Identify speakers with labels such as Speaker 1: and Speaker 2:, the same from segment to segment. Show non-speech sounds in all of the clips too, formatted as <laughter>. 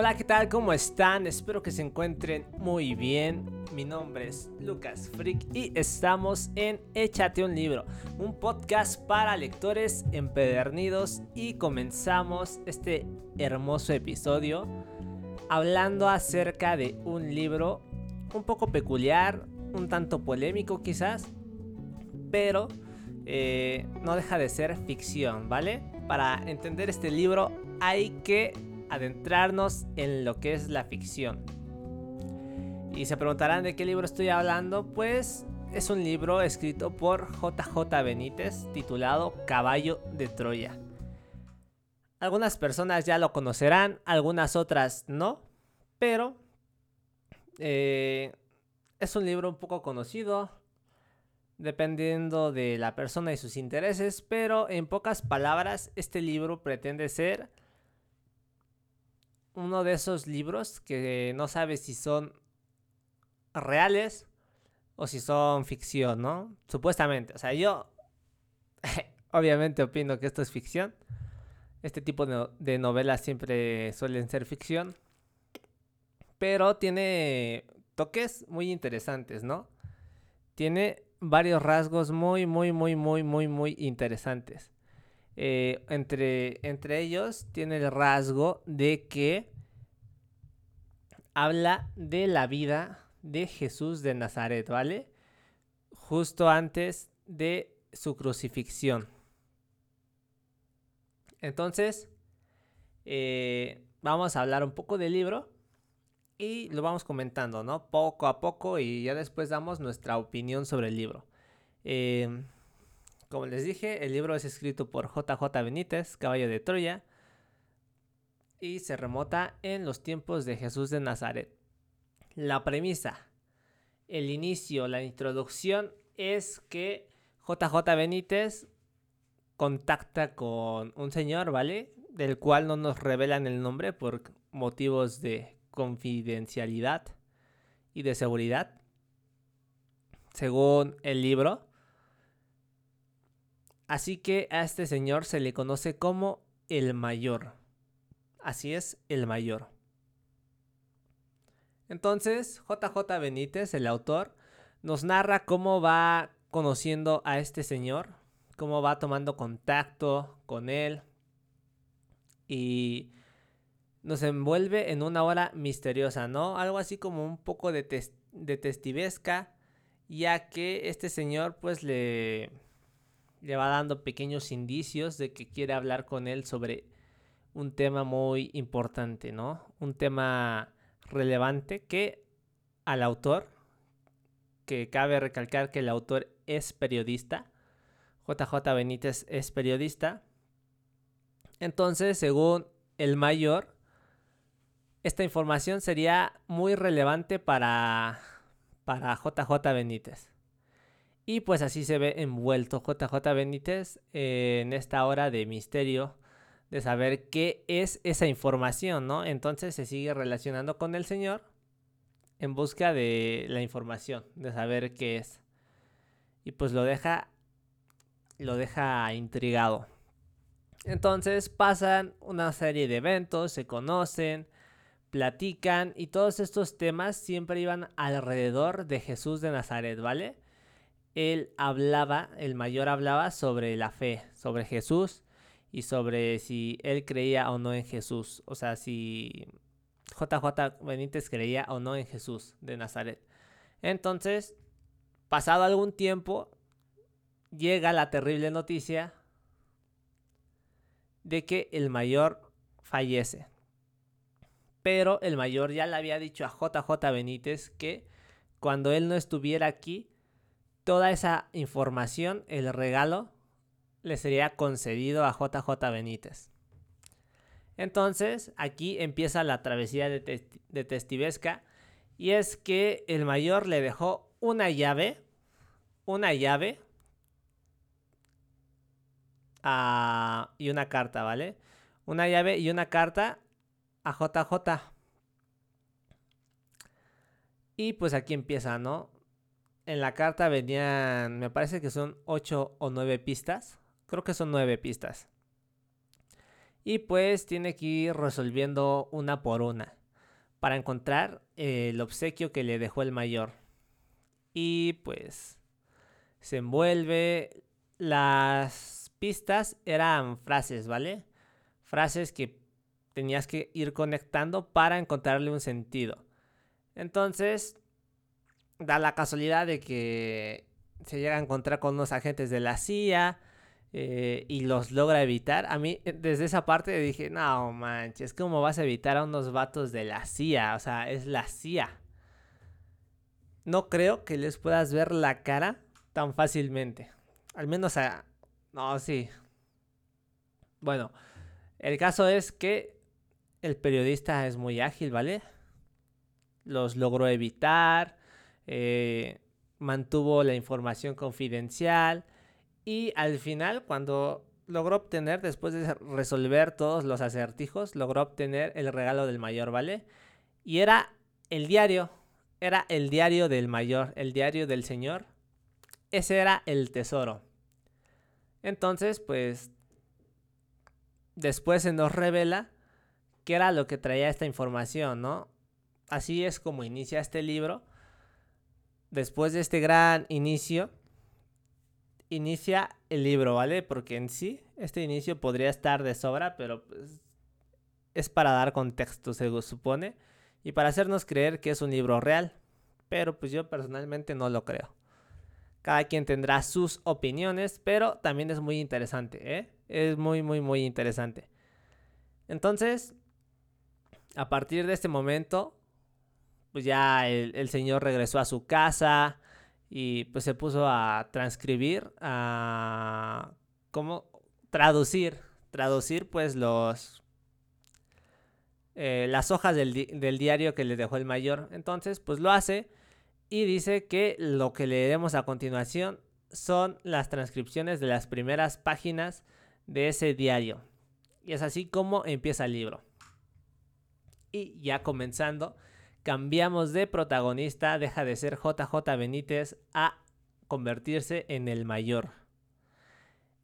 Speaker 1: Hola, ¿qué tal? ¿Cómo están? Espero que se encuentren muy bien. Mi nombre es Lucas Frick y estamos en Échate un libro, un podcast para lectores empedernidos y comenzamos este hermoso episodio hablando acerca de un libro un poco peculiar, un tanto polémico quizás, pero eh, no deja de ser ficción, ¿vale? Para entender este libro hay que adentrarnos en lo que es la ficción. Y se preguntarán de qué libro estoy hablando, pues es un libro escrito por JJ Benítez titulado Caballo de Troya. Algunas personas ya lo conocerán, algunas otras no, pero eh, es un libro un poco conocido, dependiendo de la persona y sus intereses, pero en pocas palabras, este libro pretende ser uno de esos libros que no sabes si son reales o si son ficción, ¿no? Supuestamente. O sea, yo <laughs> obviamente opino que esto es ficción. Este tipo de, novelas siempre suelen ser ficción. Pero tiene toques muy interesantes, ¿no? Tiene varios rasgos muy, muy, muy, muy, muy, muy interesantes. Eh, entre, entre ellos tiene el rasgo de que habla de la vida de Jesús de Nazaret, ¿vale? Justo antes de su crucifixión. Entonces, eh, vamos a hablar un poco del libro y lo vamos comentando, ¿no? Poco a poco y ya después damos nuestra opinión sobre el libro. Eh, como les dije, el libro es escrito por JJ Benítez, Caballo de Troya, y se remota en los tiempos de Jesús de Nazaret. La premisa, el inicio, la introducción es que JJ Benítez contacta con un señor, ¿vale? Del cual no nos revelan el nombre por motivos de confidencialidad y de seguridad. Según el libro, Así que a este señor se le conoce como el mayor. Así es, el mayor. Entonces, JJ Benítez, el autor, nos narra cómo va conociendo a este señor, cómo va tomando contacto con él y nos envuelve en una hora misteriosa, ¿no? Algo así como un poco de, de testivesca, ya que este señor pues le le va dando pequeños indicios de que quiere hablar con él sobre un tema muy importante, ¿no? Un tema relevante que al autor, que cabe recalcar que el autor es periodista, JJ Benítez es periodista, entonces según el mayor, esta información sería muy relevante para, para JJ Benítez. Y pues así se ve envuelto JJ Benítez en esta hora de misterio de saber qué es esa información, ¿no? Entonces se sigue relacionando con el Señor en busca de la información, de saber qué es. Y pues lo deja lo deja intrigado. Entonces pasan una serie de eventos, se conocen, platican y todos estos temas siempre iban alrededor de Jesús de Nazaret, ¿vale? Él hablaba, el mayor hablaba sobre la fe, sobre Jesús y sobre si él creía o no en Jesús. O sea, si JJ Benítez creía o no en Jesús de Nazaret. Entonces, pasado algún tiempo, llega la terrible noticia de que el mayor fallece. Pero el mayor ya le había dicho a JJ Benítez que cuando él no estuviera aquí, toda esa información, el regalo, le sería concedido a JJ Benítez. Entonces, aquí empieza la travesía de, Testivesca. Y es que el mayor le dejó una llave. Una llave. y una carta, ¿vale? Una llave y una carta a JJ. Y pues aquí empieza, ¿no? En la carta venían, me parece que son 8 o 9 pistas. Creo que son 9 pistas. y pues tiene que ir resolviendo una por una para encontrar el obsequio que le dejó el mayor. Y pues se envuelve. Las pistas eran frases, ¿vale? Frases que tenías que ir conectando para encontrarle un sentido. Entonces, da la casualidad de que se llega a encontrar con unos agentes de la CIA eh, y los logra evitar. A mí, eh, desde esa parte dije, no manches, ¿cómo vas a evitar a unos vatos de la CIA? O sea, es la CIA. No creo que les puedas ver la cara tan fácilmente. Al menos a... No, sí. Bueno, el caso es que el periodista es muy ágil, ¿vale? Los logró evitar, eh, mantuvo la información confidencial y al final, cuando logró obtener, después de resolver todos los acertijos, logró obtener el regalo del mayor, ¿vale? Y era el diario, era el diario del mayor, el diario del señor. Ese era el tesoro. Entonces, pues, después se nos revela qué era lo que traía esta información, ¿no? Así es como inicia este libro. Después de este gran inicio, inicia el libro, ¿vale? Porque en sí, este inicio podría estar de sobra, pero pues, es para dar contexto, se supone, y para hacernos creer que es un libro real. Pero pues yo personalmente no lo creo. Cada quien tendrá sus opiniones, pero también es muy interesante, ¿eh? Es muy, muy, muy interesante. Entonces, a partir de este momento, pues ya el, señor regresó a su casa, y pues se puso a transcribir, a cómo traducir, traducir pues los eh, las hojas del, del, diario que le dejó el mayor. Entonces pues lo hace y dice que lo que leeremos a continuación son las transcripciones de las primeras páginas de ese diario. Y es así como empieza el libro. Y ya comenzando, cambiamos de protagonista, deja de ser JJ Benítez a convertirse en el mayor.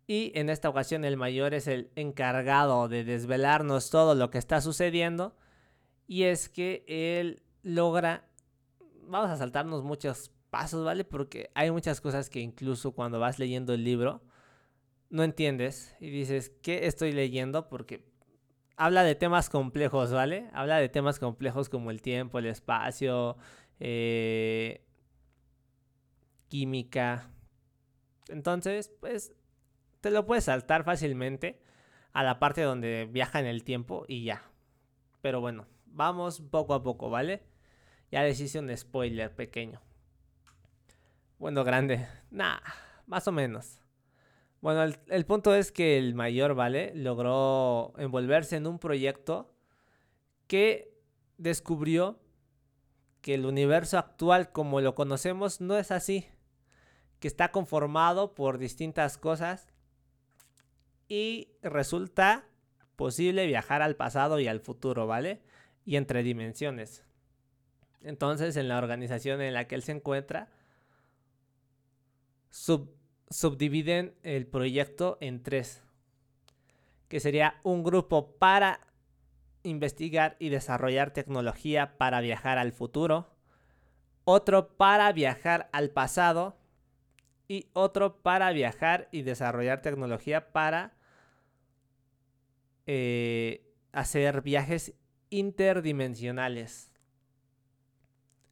Speaker 1: Y en esta ocasión el mayor es el encargado de desvelarnos todo lo que está sucediendo. Y es que él logra... Vamos a saltarnos muchos pasos, ¿vale? Porque hay muchas cosas que incluso cuando vas leyendo el libro no entiendes y dices, ¿qué estoy leyendo? Porque habla de temas complejos, ¿vale? Habla de temas complejos como el tiempo, el espacio, eh, química. Entonces, pues, te lo puedes saltar fácilmente a la parte donde viaja en el tiempo y ya. Pero bueno, vamos poco a poco, ¿vale? Ya les hice un spoiler pequeño. Bueno, grande. Nah, más o menos. Bueno, el, punto es que el mayor, ¿vale? Logró envolverse en un proyecto que descubrió que el universo actual como lo conocemos no es así, que está conformado por distintas cosas y resulta posible viajar al pasado y al futuro, ¿vale? Y entre dimensiones. Entonces, en la organización en la que él se encuentra, sub subdividen el proyecto en tres, que sería un grupo para investigar y desarrollar tecnología para viajar al futuro, otro para viajar al pasado y otro para viajar y desarrollar tecnología para eh, hacer viajes interdimensionales.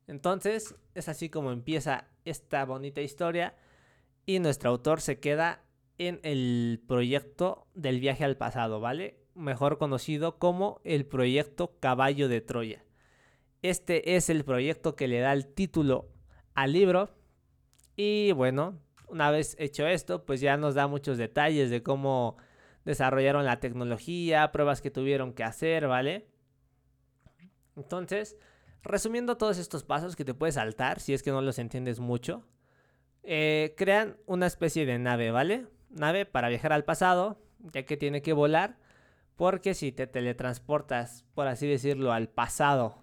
Speaker 1: Entonces es así como empieza esta bonita historia y nuestro autor se queda en el proyecto del viaje al pasado, ¿vale? Mejor conocido como el proyecto Caballo de Troya. Este es el proyecto que le da el título al libro. Y bueno, una vez hecho esto, pues ya nos da muchos detalles de cómo desarrollaron la tecnología, pruebas que tuvieron que hacer, ¿vale? Entonces, resumiendo todos estos pasos que te puedes saltar si es que no los entiendes mucho, eh, crean una especie de nave, ¿vale? Nave para viajar al pasado, ya que tiene que volar, porque si te teletransportas, por así decirlo, al pasado,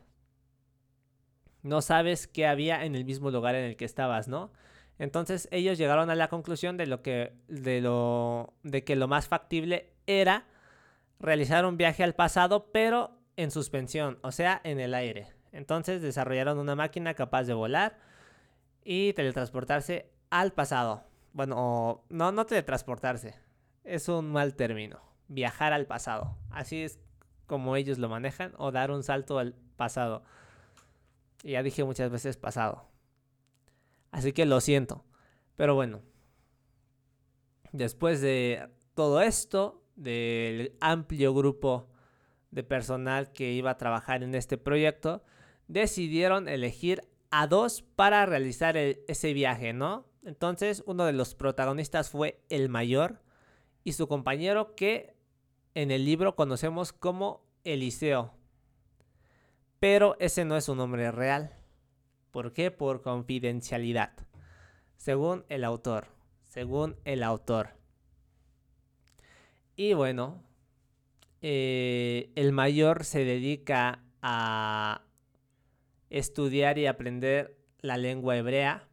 Speaker 1: no sabes qué había en el mismo lugar en el que estabas, ¿no? Entonces ellos llegaron a la conclusión de lo que de lo de que lo más factible era realizar un viaje al pasado, pero en suspensión, o sea, en el aire. Entonces desarrollaron una máquina capaz de volar y teletransportarse al pasado. Bueno, no, no teletransportarse. Es un mal término. Viajar al pasado. Así es como ellos lo manejan. O dar un salto al pasado. Ya dije muchas veces pasado. Así que lo siento. Pero bueno. Después de todo esto, del amplio grupo de personal que iba a trabajar en este proyecto, decidieron elegir a dos para realizar ese viaje, ¿no? Entonces uno de los protagonistas fue el mayor y su compañero que en el libro conocemos como Eliseo. Pero ese no es su nombre real. ¿Por qué? Por confidencialidad. Según el autor. Según el autor. Y bueno, eh, el mayor se dedica a estudiar y aprender la lengua hebrea,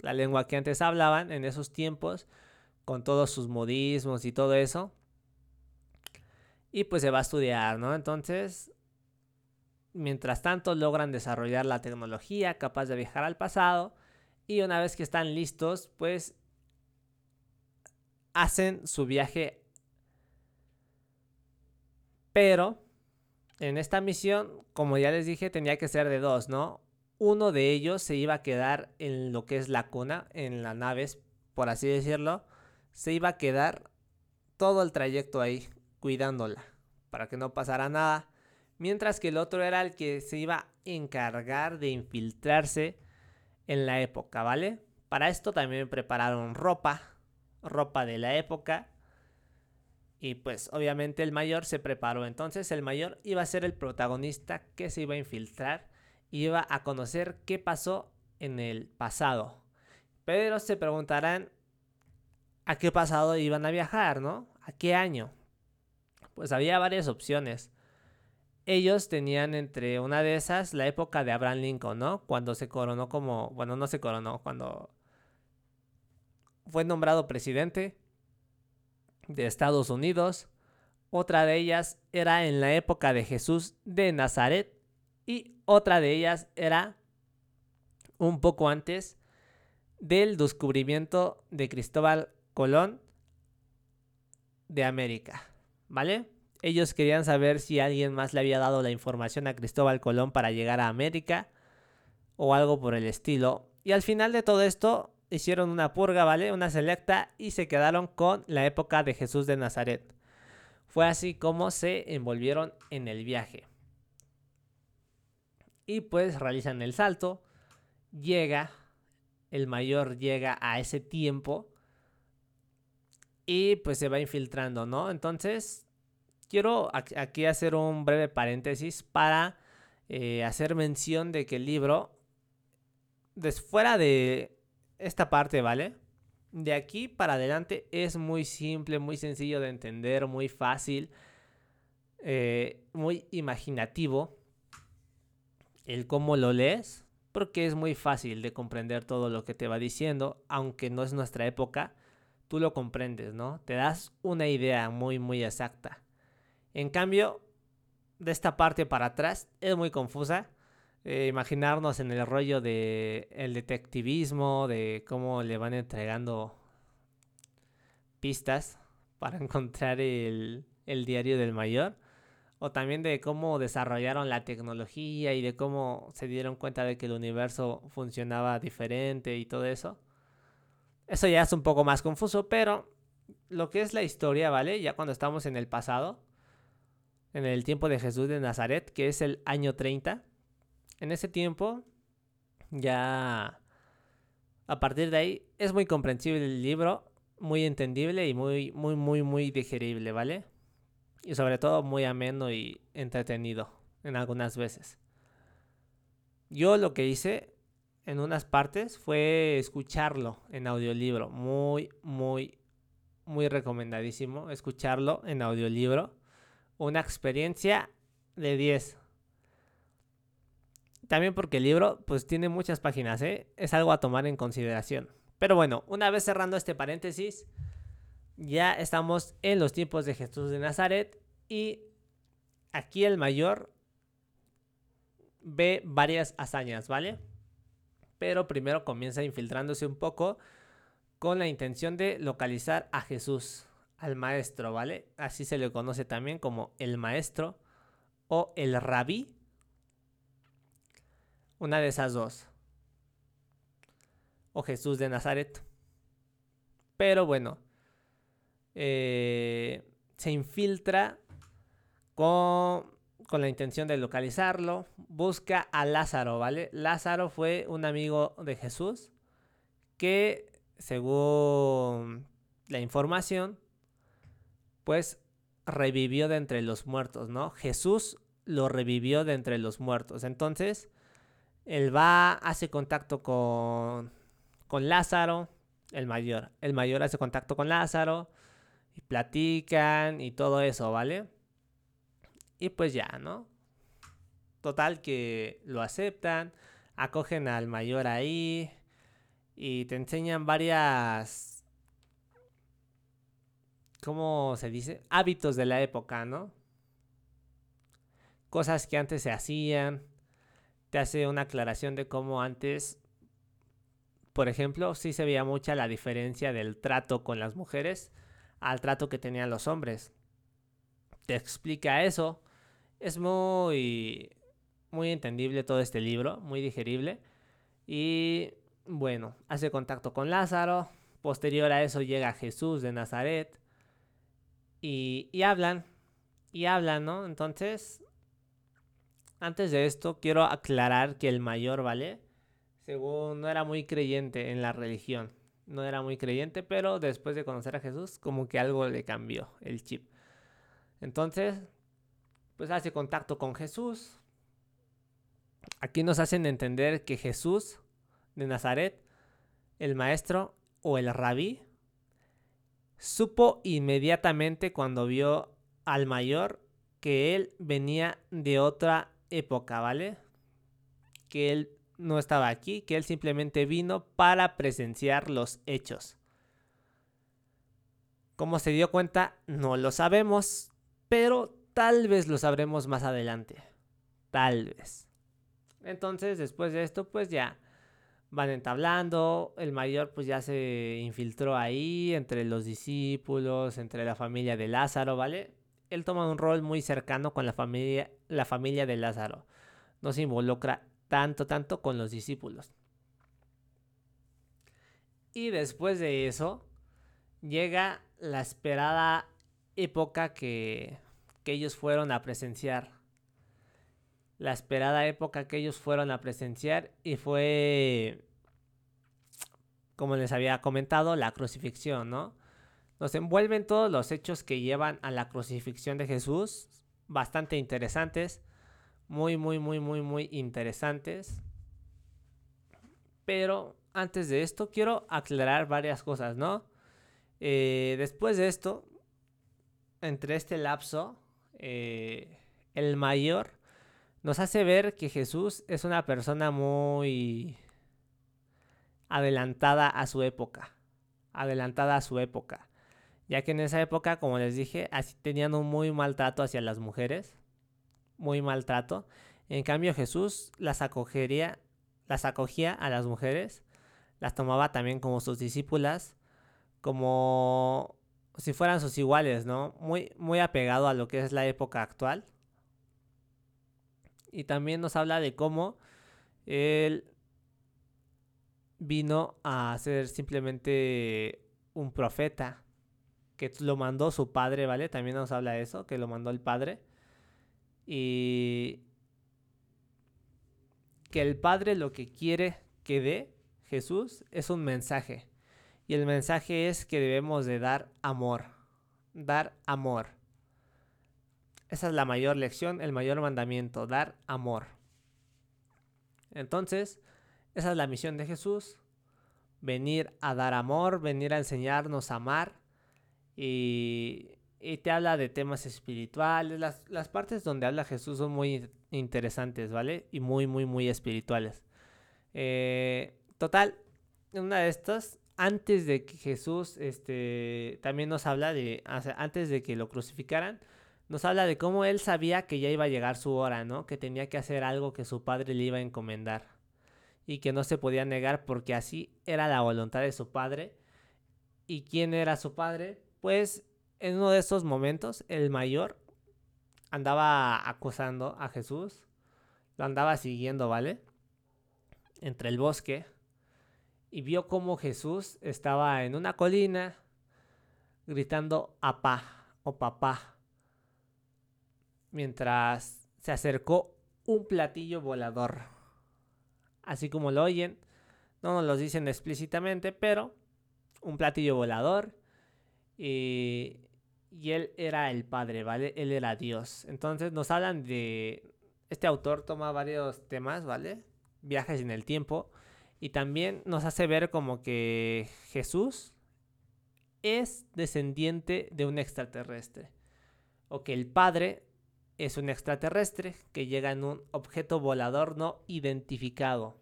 Speaker 1: la lengua que antes hablaban en esos tiempos, con todos sus modismos y todo eso. Y pues se va a estudiar, ¿no? Entonces, mientras tanto logran desarrollar la tecnología capaz de viajar al pasado y una vez que están listos, pues hacen su viaje. Pero en esta misión, como ya les dije, tenía que ser de dos, ¿no? Uno de ellos se iba a quedar en lo que es la cuna, en la nave, por así decirlo. Se iba a quedar todo el trayecto ahí, cuidándola, para que no pasara nada. Mientras que el otro era el que se iba a encargar de infiltrarse en la época, ¿vale? Para esto también prepararon ropa, ropa de la época y pues obviamente el mayor se preparó. Entonces el mayor iba a ser el protagonista que se iba a infiltrar. Iba a conocer qué pasó en el pasado. Pero se preguntarán a qué pasado iban a viajar, ¿no? ¿A qué año? Pues había varias opciones. Ellos tenían entre una de esas la época de Abraham Lincoln, ¿no? Cuando se coronó como, bueno, no se coronó, cuando fue nombrado presidente de Estados Unidos. Otra de ellas era en la época de Jesús de Nazaret. Y otra de ellas era un poco antes del descubrimiento de Cristóbal Colón de América. ¿Vale? Ellos querían saber si alguien más le había dado la información a Cristóbal Colón para llegar a América o algo por el estilo. Y al final de todo esto, hicieron una purga, ¿vale? Una selecta y se quedaron con la época de Jesús de Nazaret. Fue así como se envolvieron en el viaje. Y pues realizan el salto. Llega, el mayor llega a ese tiempo. Y pues se va infiltrando, ¿no? Entonces, quiero aquí hacer un breve paréntesis para eh, hacer mención de que el libro, fuera de esta parte, ¿vale? De aquí para adelante es muy simple, muy sencillo de entender, muy fácil, eh, muy imaginativo el cómo lo lees, porque es muy fácil de comprender todo lo que te va diciendo, aunque no es nuestra época, tú lo comprendes, ¿no? Te das una idea muy, muy exacta. En cambio, de esta parte para atrás es muy confusa eh, imaginarnos en el rollo de el detectivismo, de cómo le van entregando pistas para <laughs> encontrar el, el diario del mayor. O también de cómo desarrollaron la tecnología y de cómo se dieron cuenta de que el universo funcionaba diferente y todo eso. Eso ya es un poco más confuso, pero lo que es la historia, ¿vale? Ya cuando estamos en el pasado, en el tiempo de Jesús de Nazaret, que es el año 30, en ese tiempo ya a partir de ahí es muy comprensible el libro, muy entendible y muy muy muy muy digerible, ¿vale? Y sobre todo muy ameno y entretenido en algunas veces. Yo lo que hice en unas partes fue escucharlo en audiolibro, muy muy muy recomendadísimo escucharlo en audiolibro. Una experiencia de 10. También porque el libro pues tiene muchas páginas, ¿eh? Es algo a tomar en consideración. Pero bueno, una vez cerrando este paréntesis, ya estamos en los tiempos de Jesús de Nazaret y aquí el mayor ve varias hazañas, ¿vale? Pero primero comienza infiltrándose un poco con la intención de localizar a Jesús, al maestro, ¿vale? Así se le conoce también como el maestro o el rabí. Una de esas dos. O Jesús de Nazaret. Pero bueno, eh, se infiltra con con la intención de localizarlo, busca a Lázaro, ¿vale? Lázaro fue un amigo de Jesús que, según la información, pues revivió de entre los muertos, ¿no? Jesús lo revivió de entre los muertos. Entonces, él va, hace contacto con, con Lázaro, el mayor. El mayor hace contacto con Lázaro y platican y todo eso, ¿vale? Y pues ya, ¿no? Total que lo aceptan, acogen al mayor ahí y te enseñan varias... ¿Cómo se dice? Hábitos de la época, ¿no? Cosas que antes se hacían. Te hace una aclaración de cómo antes, por ejemplo, sí se veía mucha la diferencia del trato con las mujeres al trato que tenían los hombres. Te explica eso es muy, muy entendible todo este libro, muy digerible. Y bueno, hace contacto con Lázaro. Posterior a eso llega Jesús de Nazaret. Y, y hablan, y hablan, ¿no? Entonces, antes de esto, quiero aclarar que el mayor, ¿vale? Según no era muy creyente en la religión. No era muy creyente, pero después de conocer a Jesús, como que algo le cambió el chip. Entonces, pues hace contacto con Jesús. Aquí nos hacen entender que Jesús de Nazaret, el maestro o el rabí, supo inmediatamente cuando vio al mayor que él venía de otra época, ¿vale? Que él no estaba aquí, que él simplemente vino para presenciar los hechos. ¿Cómo se dio cuenta? No lo sabemos, pero Tal vez lo sabremos más adelante. Tal vez. Entonces, después de esto, pues ya van entablando. El mayor pues ya se infiltró ahí entre los discípulos, entre la familia de Lázaro, ¿vale? Él toma un rol muy cercano con la familia, la familia de Lázaro. No se involucra tanto, tanto con los discípulos. Y después de eso, llega la esperada época que que ellos fueron a presenciar. La esperada época que ellos fueron a presenciar y fue, como les había comentado, la crucifixión, ¿no? Nos envuelven todos los hechos que llevan a la crucifixión de Jesús, bastante interesantes, muy, muy, muy, muy, muy interesantes. Pero antes de esto quiero aclarar varias cosas, ¿no? Eh, después de esto, entre este lapso, eh, el mayor, nos hace ver que Jesús es una persona muy adelantada a su época. Adelantada a su época. Ya que en esa época, como les dije, así tenían un muy maltrato hacia las mujeres. Muy maltrato. En cambio, Jesús las acogería, las acogía a las mujeres. Las tomaba también como sus discípulas. Como si fueran sus iguales, ¿no? Muy, muy apegado a lo que es la época actual. Y también nos habla de cómo él vino a ser simplemente un profeta, que lo mandó su padre, ¿vale? También nos habla de eso, que lo mandó el padre. Y que el padre lo que quiere que dé Jesús es un mensaje. Y el mensaje es que debemos de dar amor. Dar amor. Esa es la mayor lección, el mayor mandamiento, dar amor. Entonces, esa es la misión de Jesús. Venir a dar amor, venir a enseñarnos a amar. Y, te habla de temas espirituales. Las, las partes donde habla Jesús son muy interesantes, ¿vale? Y muy, muy, muy espirituales. Eh, total, una de estas antes de que Jesús, este, también nos habla de, antes de que lo crucificaran, nos habla de cómo él sabía que ya iba a llegar su hora, ¿no? Que tenía que hacer algo que su padre le iba a encomendar y que no se podía negar porque así era la voluntad de su padre. ¿Y quién era su padre? Pues en uno de esos momentos, el mayor andaba acusando a Jesús, lo andaba siguiendo, ¿vale? Entre el bosque y vio cómo Jesús estaba en una colina gritando apá o papá mientras se acercó un platillo volador. Así como lo oyen, no nos lo dicen explícitamente, pero un platillo volador. Y, y él era el Padre, ¿vale? Él era Dios. Entonces nos hablan de... Este autor toma varios temas, ¿vale? Viajes en el tiempo. Y también nos hace ver como que Jesús es descendiente de un extraterrestre. O que el Padre es un extraterrestre que llega en un objeto volador no identificado.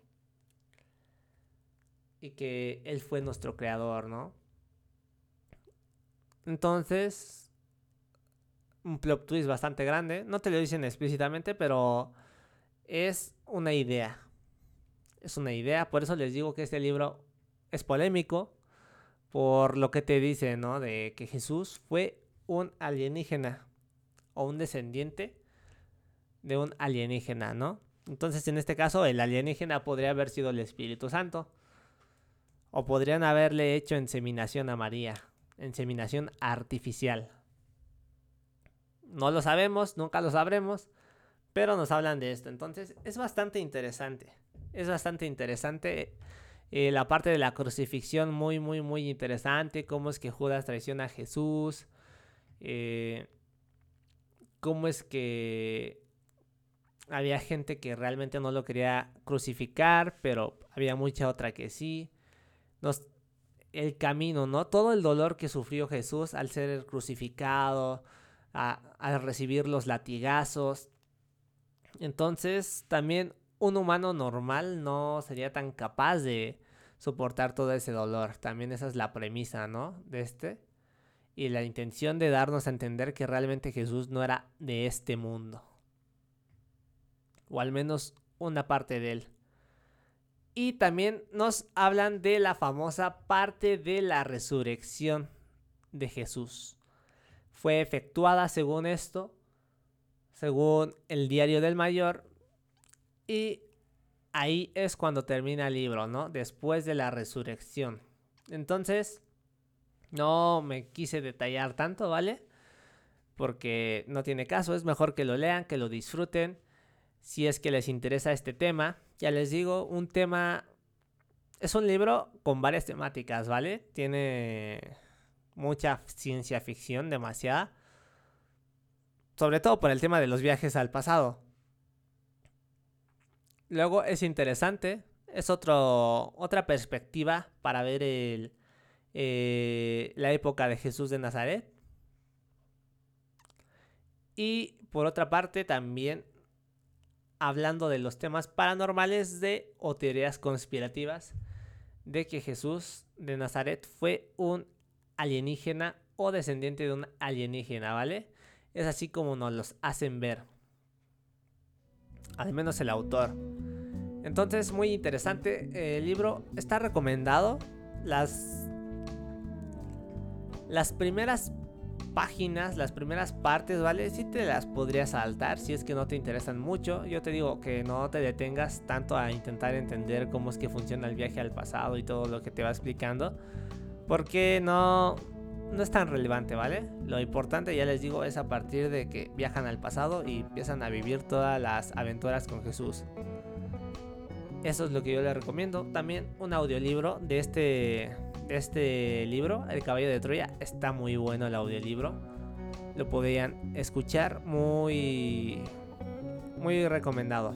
Speaker 1: Y que Él fue nuestro creador, ¿no? Entonces, un plot twist bastante grande. No te lo dicen explícitamente, pero es una idea. Es una idea. Por eso les digo que este libro es polémico. Por lo que te dice, ¿no? De que Jesús fue un alienígena o un descendiente de un alienígena, ¿no? Entonces, en este caso, el alienígena podría haber sido el Espíritu Santo. O podrían haberle hecho inseminación a María. Inseminación artificial. No lo sabemos, nunca lo sabremos. Pero nos hablan de esto. Entonces, es bastante interesante. Es bastante interesante. Eh, la parte de la crucifixión, muy, muy, muy interesante. Cómo es que Judas traiciona a Jesús. Eh, cómo es que había gente que realmente no lo quería crucificar, pero había mucha otra que sí. El camino, ¿no? Todo el dolor que sufrió Jesús al ser crucificado, al recibir los latigazos. Entonces, también un humano normal no sería tan capaz de soportar todo ese dolor. También esa es la premisa, ¿no? De este y la intención de darnos a entender que realmente Jesús no era de este mundo. O al menos una parte de él. Y también nos hablan de la famosa parte de la resurrección de Jesús. Fue efectuada según esto, según el diario del mayor. Y ahí es cuando termina el libro, ¿no? Después de la resurrección. Entonces, no me quise detallar tanto, ¿vale? Porque no tiene caso, es mejor que lo lean, que lo disfruten. Si es que les interesa este tema, ya les digo, un tema... Es un libro con varias temáticas, ¿vale? Tiene mucha ciencia ficción, demasiada. Sobre todo por el tema de los viajes al pasado. Luego es interesante, es otro, otra perspectiva para ver el, eh, la época de Jesús de Nazaret. Y por otra parte también hablando de los temas paranormales de o teorías conspirativas de que Jesús de Nazaret fue un alienígena o descendiente de un alienígena, ¿vale? Es así como nos los hacen ver. Al menos el autor. Entonces, muy interesante. El libro está recomendado. Las las primeras páginas, las primeras partes, ¿vale? Si te las podrías saltar si es que no te interesan mucho. Yo te digo que no te detengas tanto a intentar entender cómo es que funciona el viaje al pasado y todo lo que te va explicando. Porque no, no es tan relevante, ¿vale? Lo importante, ya les digo, es a partir de que viajan al pasado y empiezan a vivir todas las aventuras con Jesús. Eso es lo que yo les recomiendo. También un audiolibro de este este libro, El caballo de Troya, está muy bueno el audiolibro. Lo podrían escuchar, muy, muy recomendado.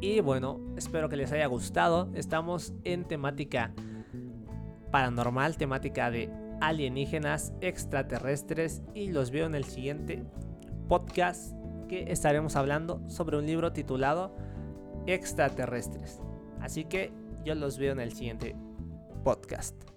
Speaker 1: Y bueno, espero que les haya gustado. Estamos en temática paranormal, temática de alienígenas, extraterrestres y los veo en el siguiente podcast que estaremos hablando sobre un libro titulado Extraterrestres. Así que yo los veo en el siguiente podcast.